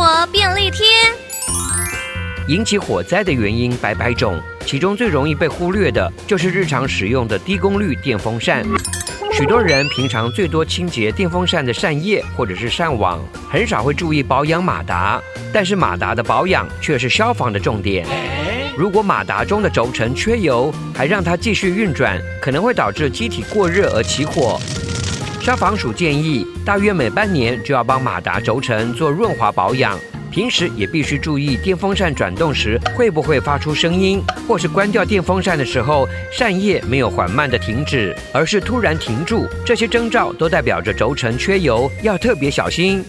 活便利贴。引起火灾的原因百百种，其中最容易被忽略的就是日常使用的低功率电风扇。许多人平常最多清洁电风扇的扇叶或者是扇网，很少会注意保养马达。但是马达的保养却是消防的重点。如果马达中的轴承缺油，还让它继续运转，可能会导致机体过热而起火。消防署建议，大约每半年就要帮马达轴承做润滑保养。平时也必须注意电风扇转动时会不会发出声音，或是关掉电风扇的时候，扇叶没有缓慢的停止，而是突然停住。这些征兆都代表着轴承缺油，要特别小心。